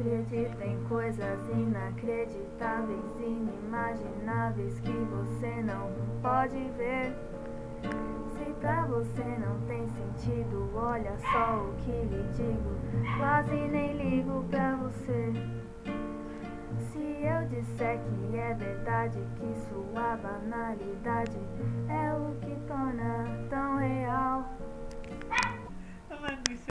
Acredita em coisas inacreditáveis, inimagináveis que você não pode ver. Se pra você não tem sentido, olha só o que lhe digo. Quase nem ligo pra você. Se eu disser que é verdade, que sua banalidade é